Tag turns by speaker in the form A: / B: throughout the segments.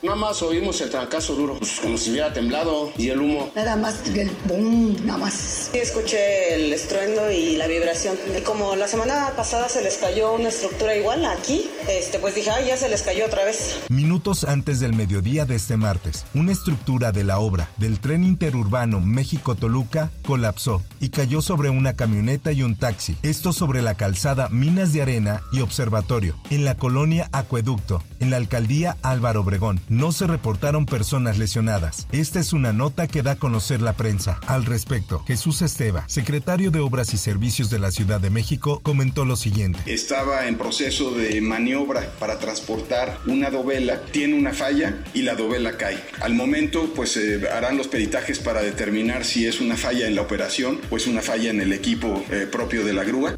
A: Nada más oímos el trancazo duro, pues, como si hubiera temblado y el humo.
B: Nada más el boom, nada más.
C: Sí, escuché el estruendo y la vibración. Y como la semana pasada se les cayó una estructura igual aquí, este, pues dije, ay, ya se les cayó otra vez.
D: Minutos antes del mediodía de este martes, una estructura de la obra del tren interurbano México-Toluca colapsó y cayó sobre una camioneta y un taxi. Esto sobre la calzada Minas de Arena y Observatorio, en la colonia Acueducto, en la alcaldía Álvaro Obregón. No se reportaron personas lesionadas. Esta es una nota que da a conocer la prensa. Al respecto, Jesús Esteva, secretario de Obras y Servicios de la Ciudad de México, comentó lo siguiente.
E: Estaba en proceso de maniobra para transportar una dovela, tiene una falla y la dovela cae. Al momento, pues eh, harán los peritajes para determinar si es una falla en la operación o es una falla en el equipo eh, propio de la grúa.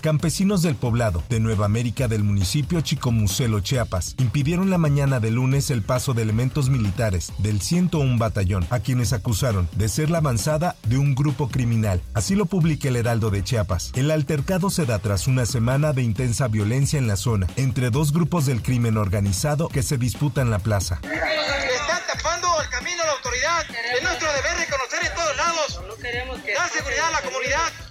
D: Campesinos del poblado de Nueva América del municipio Chicomucelo, Chiapas, impidieron la mañana de lunes el paso de elementos militares del 101 Batallón, a quienes acusaron de ser la avanzada de un grupo criminal. Así lo publica el Heraldo de Chiapas. El altercado se da tras una semana de intensa violencia en la zona, entre dos grupos del crimen organizado que se disputan la plaza.
F: Están tapando el camino a la autoridad. Es nuestro deber reconocer en todos lados. Dar seguridad a la comunidad.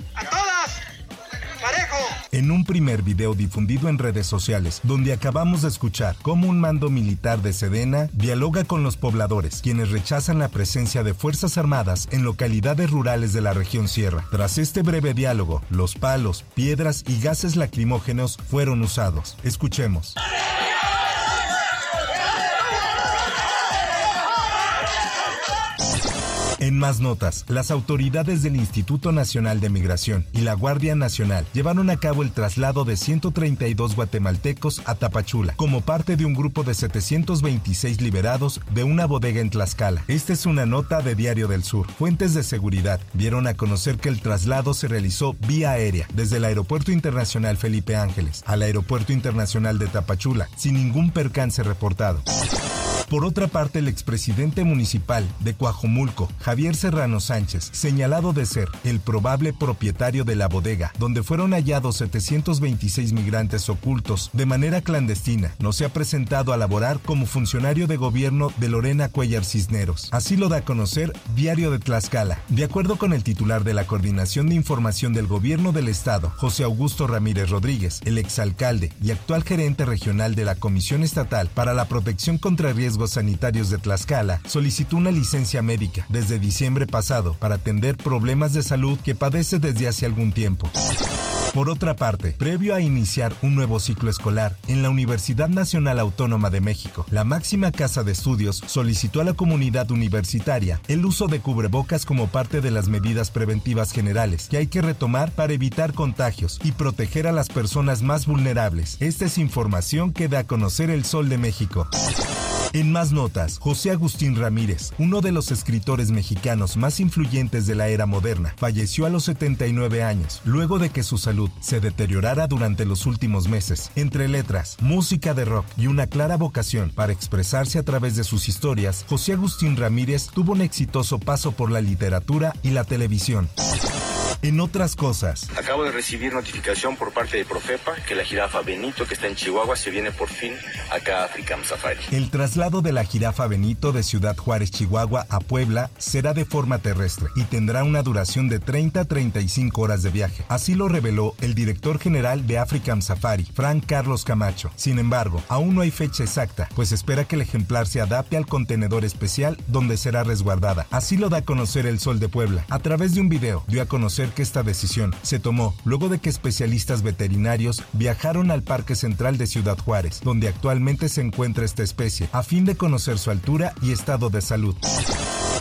D: En un primer video difundido en redes sociales, donde acabamos de escuchar cómo un mando militar de Sedena dialoga con los pobladores, quienes rechazan la presencia de Fuerzas Armadas en localidades rurales de la región Sierra. Tras este breve diálogo, los palos, piedras y gases lacrimógenos fueron usados. Escuchemos. En más notas, las autoridades del Instituto Nacional de Migración y la Guardia Nacional llevaron a cabo el traslado de 132 guatemaltecos a Tapachula como parte de un grupo de 726 liberados de una bodega en Tlaxcala. Esta es una nota de Diario del Sur. Fuentes de seguridad dieron a conocer que el traslado se realizó vía aérea desde el Aeropuerto Internacional Felipe Ángeles al Aeropuerto Internacional de Tapachula sin ningún percance reportado. Por otra parte, el expresidente municipal de Coajomulco, Javier Serrano Sánchez, señalado de ser el probable propietario de la bodega, donde fueron hallados 726 migrantes ocultos de manera clandestina, no se ha presentado a laborar como funcionario de gobierno de Lorena Cuellar Cisneros. Así lo da a conocer Diario de Tlaxcala. De acuerdo con el titular de la Coordinación de Información del Gobierno del Estado, José Augusto Ramírez Rodríguez, el exalcalde y actual gerente regional de la Comisión Estatal para la Protección contra Riesgos Sanitarios de Tlaxcala, solicitó una licencia médica desde diciembre pasado para atender problemas de salud que padece desde hace algún tiempo. Por otra parte, previo a iniciar un nuevo ciclo escolar en la Universidad Nacional Autónoma de México, la máxima casa de estudios solicitó a la comunidad universitaria el uso de cubrebocas como parte de las medidas preventivas generales que hay que retomar para evitar contagios y proteger a las personas más vulnerables. Esta es información que da a conocer el Sol de México. En más notas, José Agustín Ramírez, uno de los escritores mexicanos más influyentes de la era moderna, falleció a los 79 años, luego de que su salud se deteriorara durante los últimos meses. Entre letras, música de rock y una clara vocación para expresarse a través de sus historias, José Agustín Ramírez tuvo un exitoso paso por la literatura y la televisión. En otras cosas,
G: Acabo de recibir notificación por parte de Profepa que la jirafa Benito, que está en Chihuahua, se viene por fin acá a Africam Safari.
D: el traslado de la jirafa Benito de Ciudad Juárez, Chihuahua a Puebla será de forma terrestre y tendrá una duración de 30 a 35 horas de viaje. Así lo reveló el director general de Africam Safari, Frank Carlos Camacho. Sin embargo, aún no hay fecha exacta, pues espera que el ejemplar se adapte al contenedor especial donde será resguardada. Así lo da a conocer el Sol de Puebla. A través de un video dio a conocer que esta decisión se tomó luego de que especialistas veterinarios viajaron al Parque Central de Ciudad Juárez, donde actualmente se encuentra esta especie, a fin de conocer su altura y estado de salud.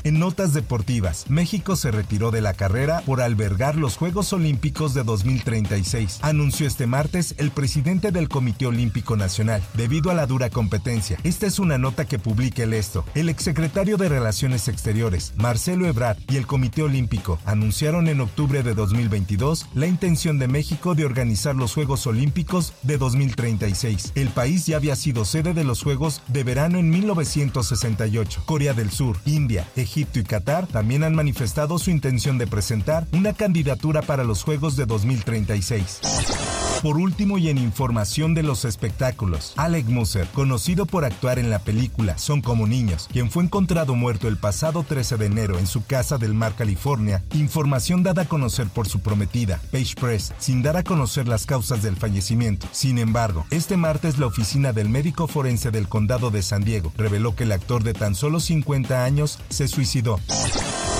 D: En notas deportivas, México se retiró de la carrera por albergar los Juegos Olímpicos de 2036, anunció este martes el presidente del Comité Olímpico Nacional, debido a la dura competencia. Esta es una nota que publica el esto. El exsecretario de Relaciones Exteriores, Marcelo Ebrard, y el Comité Olímpico anunciaron en octubre de 2022 la intención de México de organizar los Juegos Olímpicos de 2036. El país ya había sido sede de los Juegos de verano en 1968. Corea del Sur, India, Egipto y Qatar también han manifestado su intención de presentar una candidatura para los Juegos de 2036. Por último y en información de los espectáculos, Alec Musser, conocido por actuar en la película Son como niños, quien fue encontrado muerto el pasado 13 de enero en su casa del Mar, California, información dada a conocer por su prometida, Page Press, sin dar a conocer las causas del fallecimiento. Sin embargo, este martes la oficina del médico forense del condado de San Diego reveló que el actor de tan solo 50 años se suicidó.